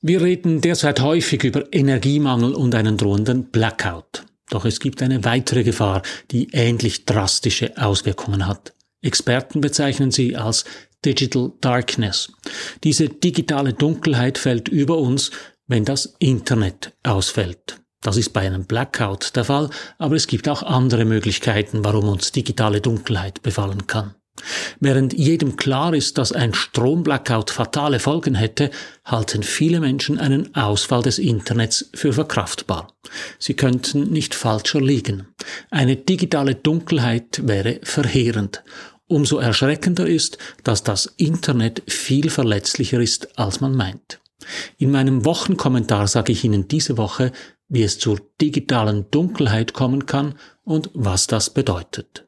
Wir reden derzeit häufig über Energiemangel und einen drohenden Blackout. Doch es gibt eine weitere Gefahr, die ähnlich drastische Auswirkungen hat. Experten bezeichnen sie als Digital Darkness. Diese digitale Dunkelheit fällt über uns, wenn das Internet ausfällt. Das ist bei einem Blackout der Fall, aber es gibt auch andere Möglichkeiten, warum uns digitale Dunkelheit befallen kann. Während jedem klar ist, dass ein Stromblackout fatale Folgen hätte, halten viele Menschen einen Ausfall des Internets für verkraftbar. Sie könnten nicht falscher liegen. Eine digitale Dunkelheit wäre verheerend. Umso erschreckender ist, dass das Internet viel verletzlicher ist, als man meint. In meinem Wochenkommentar sage ich Ihnen diese Woche, wie es zur digitalen Dunkelheit kommen kann und was das bedeutet.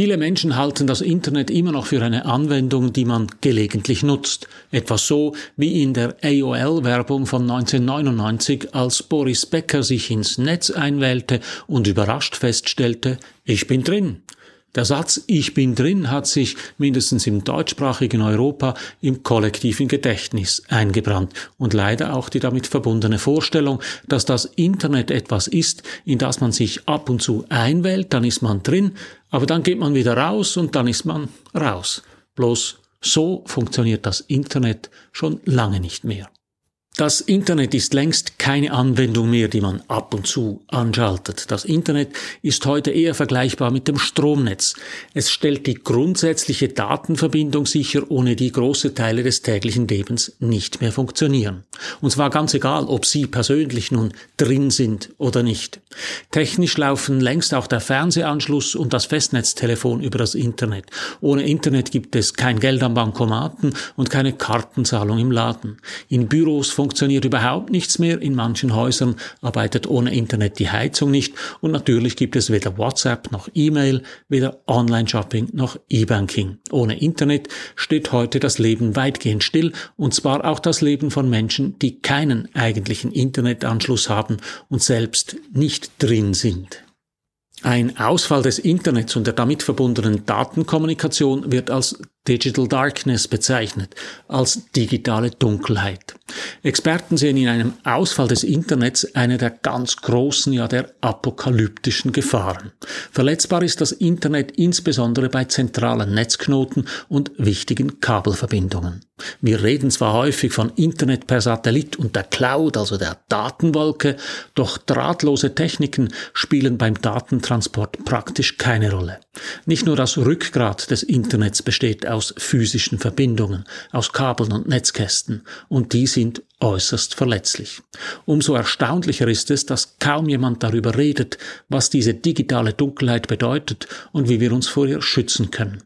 Viele Menschen halten das Internet immer noch für eine Anwendung, die man gelegentlich nutzt. Etwas so wie in der AOL-Werbung von 1999, als Boris Becker sich ins Netz einwählte und überrascht feststellte, ich bin drin. Der Satz Ich bin drin hat sich mindestens im deutschsprachigen Europa im kollektiven Gedächtnis eingebrannt und leider auch die damit verbundene Vorstellung, dass das Internet etwas ist, in das man sich ab und zu einwählt, dann ist man drin, aber dann geht man wieder raus und dann ist man raus. Bloß so funktioniert das Internet schon lange nicht mehr. Das Internet ist längst keine Anwendung mehr, die man ab und zu anschaltet. Das Internet ist heute eher vergleichbar mit dem Stromnetz. Es stellt die grundsätzliche Datenverbindung sicher, ohne die große Teile des täglichen Lebens nicht mehr funktionieren. Und zwar ganz egal, ob Sie persönlich nun drin sind oder nicht. Technisch laufen längst auch der Fernsehanschluss und das Festnetztelefon über das Internet. Ohne Internet gibt es kein Geld am Bankomaten und keine Kartenzahlung im Laden. In Büros funktioniert überhaupt nichts mehr. In manchen Häusern arbeitet ohne Internet die Heizung nicht. Und natürlich gibt es weder WhatsApp noch E-Mail, weder Online-Shopping noch E-Banking. Ohne Internet steht heute das Leben weitgehend still. Und zwar auch das Leben von Menschen, die keinen eigentlichen Internetanschluss haben und selbst nicht drin sind. Ein Ausfall des Internets und der damit verbundenen Datenkommunikation wird als Digital Darkness bezeichnet, als digitale Dunkelheit. Experten sehen in einem Ausfall des Internets eine der ganz großen, ja der apokalyptischen Gefahren. Verletzbar ist das Internet insbesondere bei zentralen Netzknoten und wichtigen Kabelverbindungen. Wir reden zwar häufig von Internet per Satellit und der Cloud, also der Datenwolke, doch drahtlose Techniken spielen beim Datentransport praktisch keine Rolle. Nicht nur das Rückgrat des Internets besteht aus physischen Verbindungen, aus Kabeln und Netzkästen, und die sind äußerst verletzlich. Umso erstaunlicher ist es, dass kaum jemand darüber redet, was diese digitale Dunkelheit bedeutet und wie wir uns vor ihr schützen können.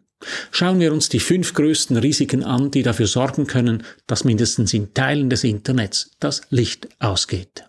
Schauen wir uns die fünf größten Risiken an, die dafür sorgen können, dass mindestens in Teilen des Internets das Licht ausgeht.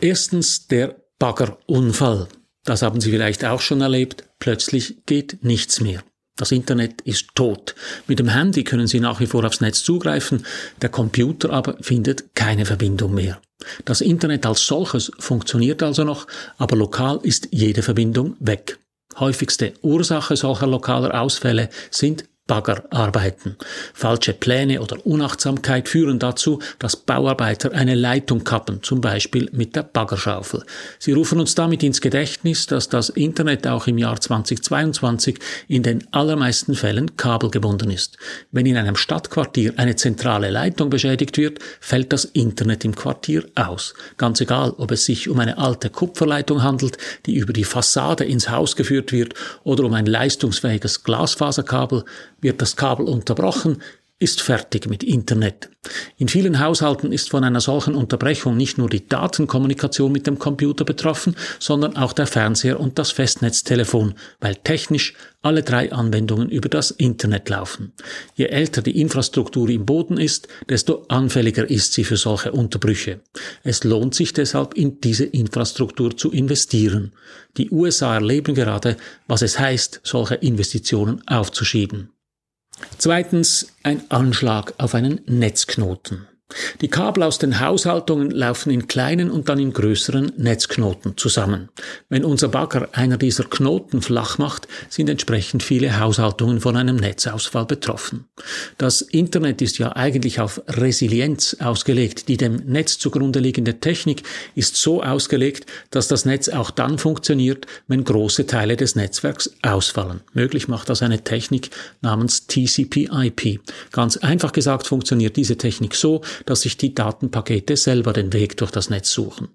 Erstens der Baggerunfall. Das haben Sie vielleicht auch schon erlebt. Plötzlich geht nichts mehr. Das Internet ist tot. Mit dem Handy können Sie nach wie vor aufs Netz zugreifen, der Computer aber findet keine Verbindung mehr. Das Internet als solches funktioniert also noch, aber lokal ist jede Verbindung weg. Häufigste Ursache solcher lokaler Ausfälle sind Baggerarbeiten. Falsche Pläne oder Unachtsamkeit führen dazu, dass Bauarbeiter eine Leitung kappen, zum Beispiel mit der Baggerschaufel. Sie rufen uns damit ins Gedächtnis, dass das Internet auch im Jahr 2022 in den allermeisten Fällen kabelgebunden ist. Wenn in einem Stadtquartier eine zentrale Leitung beschädigt wird, fällt das Internet im Quartier aus. Ganz egal, ob es sich um eine alte Kupferleitung handelt, die über die Fassade ins Haus geführt wird, oder um ein leistungsfähiges Glasfaserkabel, wird das Kabel unterbrochen, ist fertig mit Internet. In vielen Haushalten ist von einer solchen Unterbrechung nicht nur die Datenkommunikation mit dem Computer betroffen, sondern auch der Fernseher und das Festnetztelefon, weil technisch alle drei Anwendungen über das Internet laufen. Je älter die Infrastruktur im Boden ist, desto anfälliger ist sie für solche Unterbrüche. Es lohnt sich deshalb, in diese Infrastruktur zu investieren. Die USA erleben gerade, was es heißt, solche Investitionen aufzuschieben. Zweitens ein Anschlag auf einen Netzknoten. Die Kabel aus den Haushaltungen laufen in kleinen und dann in größeren Netzknoten zusammen. Wenn unser Bagger einer dieser Knoten flach macht, sind entsprechend viele Haushaltungen von einem Netzausfall betroffen. Das Internet ist ja eigentlich auf Resilienz ausgelegt. Die dem Netz zugrunde liegende Technik ist so ausgelegt, dass das Netz auch dann funktioniert, wenn große Teile des Netzwerks ausfallen. Möglich macht das eine Technik namens TCP/IP. Ganz einfach gesagt funktioniert diese Technik so, dass sich die Datenpakete selber den Weg durch das Netz suchen.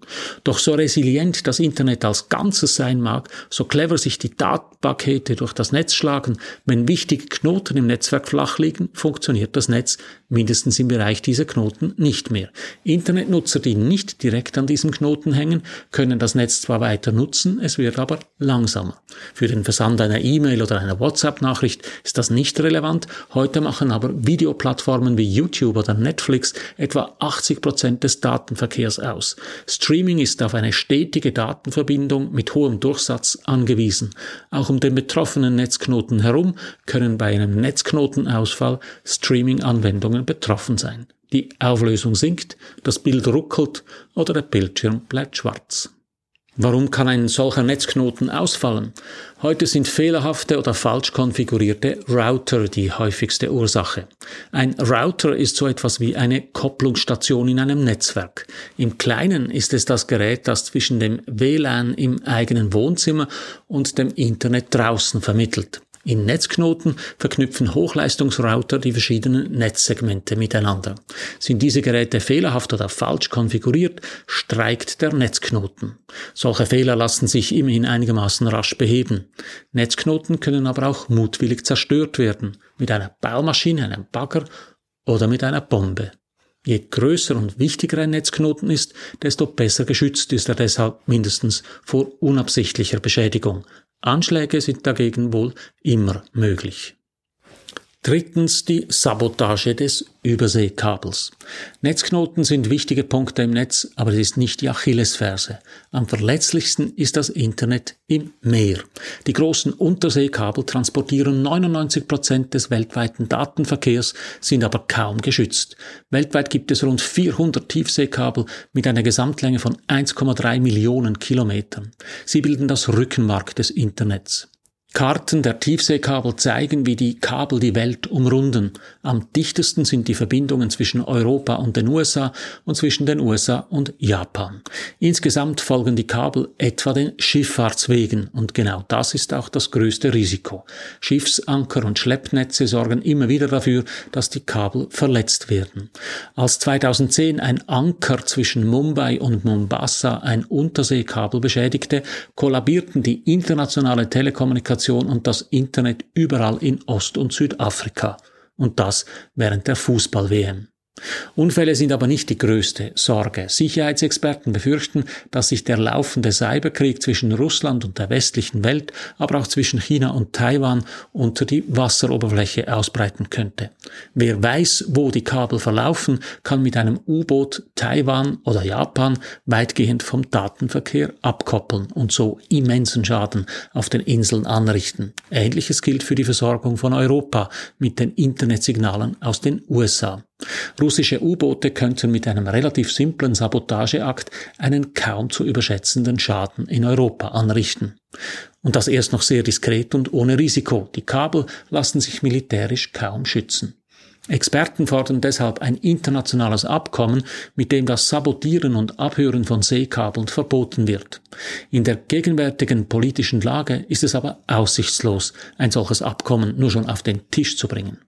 Doch so resilient das Internet als Ganzes sein mag, so clever sich die Datenpakete durch das Netz schlagen, wenn wichtige Knoten im Netzwerk flach liegen, funktioniert das Netz mindestens im Bereich dieser Knoten nicht mehr. Internetnutzer, die nicht direkt an diesem Knoten hängen, können das Netz zwar weiter nutzen, es wird aber langsamer. Für den Versand einer E-Mail oder einer WhatsApp-Nachricht ist das nicht relevant. Heute machen aber Videoplattformen wie YouTube oder Netflix etwa 80 Prozent des Datenverkehrs aus. Streaming ist auf eine stetige Datenverbindung mit hohem Durchsatz angewiesen. Auch um den betroffenen Netzknoten herum können bei einem Netzknotenausfall Streaming-Anwendungen betroffen sein. Die Auflösung sinkt, das Bild ruckelt oder der Bildschirm bleibt schwarz. Warum kann ein solcher Netzknoten ausfallen? Heute sind fehlerhafte oder falsch konfigurierte Router die häufigste Ursache. Ein Router ist so etwas wie eine Kopplungsstation in einem Netzwerk. Im Kleinen ist es das Gerät, das zwischen dem WLAN im eigenen Wohnzimmer und dem Internet draußen vermittelt. In Netzknoten verknüpfen Hochleistungsrouter die verschiedenen Netzsegmente miteinander. Sind diese Geräte fehlerhaft oder falsch konfiguriert, streikt der Netzknoten. Solche Fehler lassen sich immerhin einigermaßen rasch beheben. Netzknoten können aber auch mutwillig zerstört werden, mit einer Baumaschine, einem Bagger oder mit einer Bombe. Je größer und wichtiger ein Netzknoten ist, desto besser geschützt ist er deshalb mindestens vor unabsichtlicher Beschädigung, Anschläge sind dagegen wohl immer möglich. Drittens die Sabotage des Überseekabels. Netzknoten sind wichtige Punkte im Netz, aber es ist nicht die Achillesferse. Am verletzlichsten ist das Internet im Meer. Die großen Unterseekabel transportieren 99 Prozent des weltweiten Datenverkehrs, sind aber kaum geschützt. Weltweit gibt es rund 400 Tiefseekabel mit einer Gesamtlänge von 1,3 Millionen Kilometern. Sie bilden das Rückenmark des Internets. Karten der Tiefseekabel zeigen, wie die Kabel die Welt umrunden. Am dichtesten sind die Verbindungen zwischen Europa und den USA und zwischen den USA und Japan. Insgesamt folgen die Kabel etwa den Schifffahrtswegen und genau das ist auch das größte Risiko. Schiffsanker und Schleppnetze sorgen immer wieder dafür, dass die Kabel verletzt werden. Als 2010 ein Anker zwischen Mumbai und Mombasa ein Unterseekabel beschädigte, kollabierten die internationale Telekommunikation Kommunikation und das Internet überall in Ost- und Südafrika. Und das während der Fußball-WM. Unfälle sind aber nicht die größte Sorge. Sicherheitsexperten befürchten, dass sich der laufende Cyberkrieg zwischen Russland und der westlichen Welt, aber auch zwischen China und Taiwan unter die Wasseroberfläche ausbreiten könnte. Wer weiß, wo die Kabel verlaufen, kann mit einem U-Boot Taiwan oder Japan weitgehend vom Datenverkehr abkoppeln und so immensen Schaden auf den Inseln anrichten. Ähnliches gilt für die Versorgung von Europa mit den Internetsignalen aus den USA. Russische U-Boote könnten mit einem relativ simplen Sabotageakt einen kaum zu überschätzenden Schaden in Europa anrichten. Und das erst noch sehr diskret und ohne Risiko. Die Kabel lassen sich militärisch kaum schützen. Experten fordern deshalb ein internationales Abkommen, mit dem das Sabotieren und Abhören von Seekabeln verboten wird. In der gegenwärtigen politischen Lage ist es aber aussichtslos, ein solches Abkommen nur schon auf den Tisch zu bringen.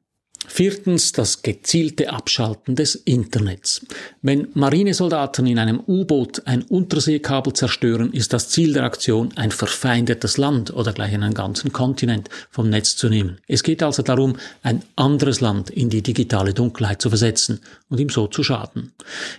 Viertens das gezielte Abschalten des Internets. Wenn Marinesoldaten in einem U-Boot ein Unterseekabel zerstören, ist das Ziel der Aktion, ein verfeindetes Land oder gleich einen ganzen Kontinent vom Netz zu nehmen. Es geht also darum, ein anderes Land in die digitale Dunkelheit zu versetzen und ihm so zu schaden.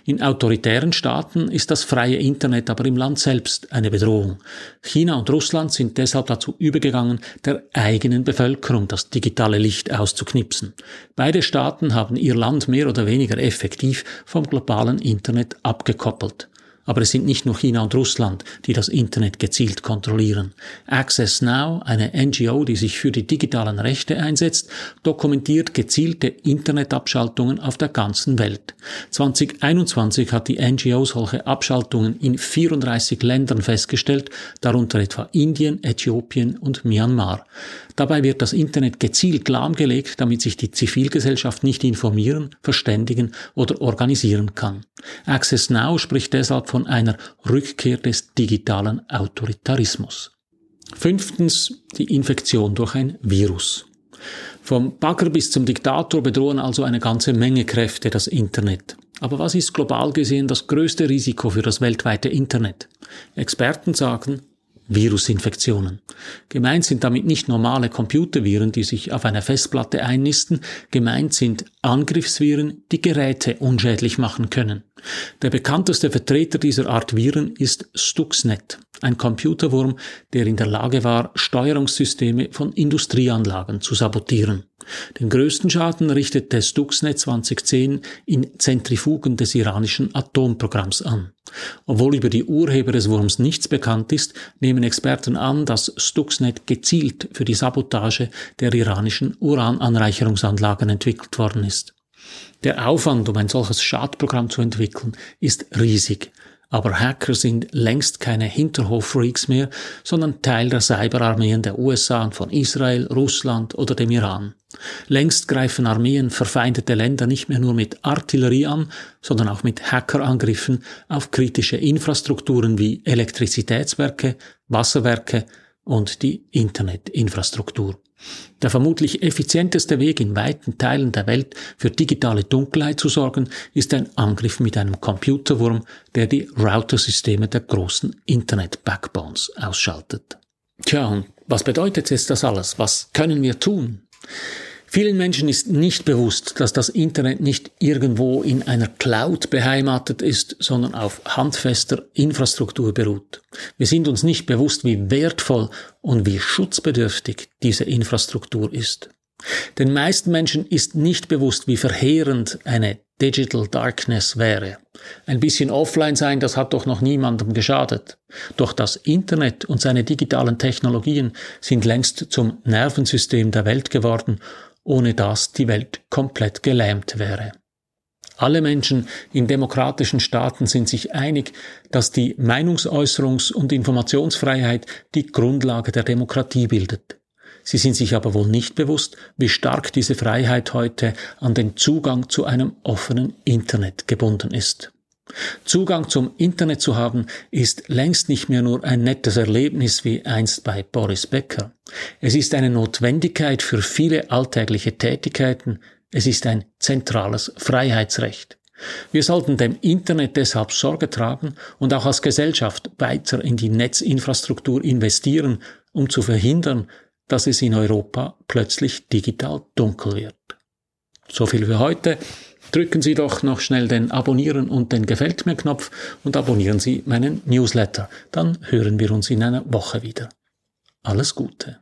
In autoritären Staaten ist das freie Internet aber im Land selbst eine Bedrohung. China und Russland sind deshalb dazu übergegangen, der eigenen Bevölkerung das digitale Licht auszuknipsen. Beide Staaten haben ihr Land mehr oder weniger effektiv vom globalen Internet abgekoppelt. Aber es sind nicht nur China und Russland, die das Internet gezielt kontrollieren. Access Now, eine NGO, die sich für die digitalen Rechte einsetzt, dokumentiert gezielte Internetabschaltungen auf der ganzen Welt. 2021 hat die NGO solche Abschaltungen in 34 Ländern festgestellt, darunter etwa Indien, Äthiopien und Myanmar. Dabei wird das Internet gezielt lahmgelegt, damit sich die Zivilgesellschaft nicht informieren, verständigen oder organisieren kann. Access Now spricht deshalb von einer Rückkehr des digitalen Autoritarismus. Fünftens die Infektion durch ein Virus. Vom Bagger bis zum Diktator bedrohen also eine ganze Menge Kräfte das Internet. Aber was ist global gesehen das größte Risiko für das weltweite Internet? Experten sagen Virusinfektionen. Gemeint sind damit nicht normale Computerviren, die sich auf einer Festplatte einnisten, gemeint sind Angriffsviren, die Geräte unschädlich machen können. Der bekannteste Vertreter dieser Art Viren ist Stuxnet, ein Computerwurm, der in der Lage war, Steuerungssysteme von Industrieanlagen zu sabotieren. Den größten Schaden richtete Stuxnet 2010 in Zentrifugen des iranischen Atomprogramms an. Obwohl über die Urheber des Wurms nichts bekannt ist, nehmen Experten an, dass Stuxnet gezielt für die Sabotage der iranischen Urananreicherungsanlagen entwickelt worden ist. Der Aufwand, um ein solches Schadprogramm zu entwickeln, ist riesig. Aber Hacker sind längst keine Hinterhoffreaks mehr, sondern Teil der Cyberarmeen der USA und von Israel, Russland oder dem Iran. Längst greifen Armeen verfeindete Länder nicht mehr nur mit Artillerie an, sondern auch mit Hackerangriffen auf kritische Infrastrukturen wie Elektrizitätswerke, Wasserwerke und die Internetinfrastruktur. Der vermutlich effizienteste Weg in weiten Teilen der Welt für digitale Dunkelheit zu sorgen, ist ein Angriff mit einem Computerwurm, der die Routersysteme der großen Internet-Backbones ausschaltet. Tja, und was bedeutet jetzt das alles? Was können wir tun? Vielen Menschen ist nicht bewusst, dass das Internet nicht irgendwo in einer Cloud beheimatet ist, sondern auf handfester Infrastruktur beruht. Wir sind uns nicht bewusst, wie wertvoll und wie schutzbedürftig diese Infrastruktur ist. Den meisten Menschen ist nicht bewusst, wie verheerend eine Digital Darkness wäre. Ein bisschen offline sein, das hat doch noch niemandem geschadet. Doch das Internet und seine digitalen Technologien sind längst zum Nervensystem der Welt geworden ohne das die Welt komplett gelähmt wäre. Alle Menschen in demokratischen Staaten sind sich einig, dass die Meinungsäußerungs- und Informationsfreiheit die Grundlage der Demokratie bildet. Sie sind sich aber wohl nicht bewusst, wie stark diese Freiheit heute an den Zugang zu einem offenen Internet gebunden ist. Zugang zum Internet zu haben, ist längst nicht mehr nur ein nettes Erlebnis wie einst bei Boris Becker. Es ist eine Notwendigkeit für viele alltägliche Tätigkeiten. Es ist ein zentrales Freiheitsrecht. Wir sollten dem Internet deshalb Sorge tragen und auch als Gesellschaft weiter in die Netzinfrastruktur investieren, um zu verhindern, dass es in Europa plötzlich digital dunkel wird. So viel für heute. Drücken Sie doch noch schnell den Abonnieren und den Gefällt mir Knopf und abonnieren Sie meinen Newsletter. Dann hören wir uns in einer Woche wieder. Alles Gute.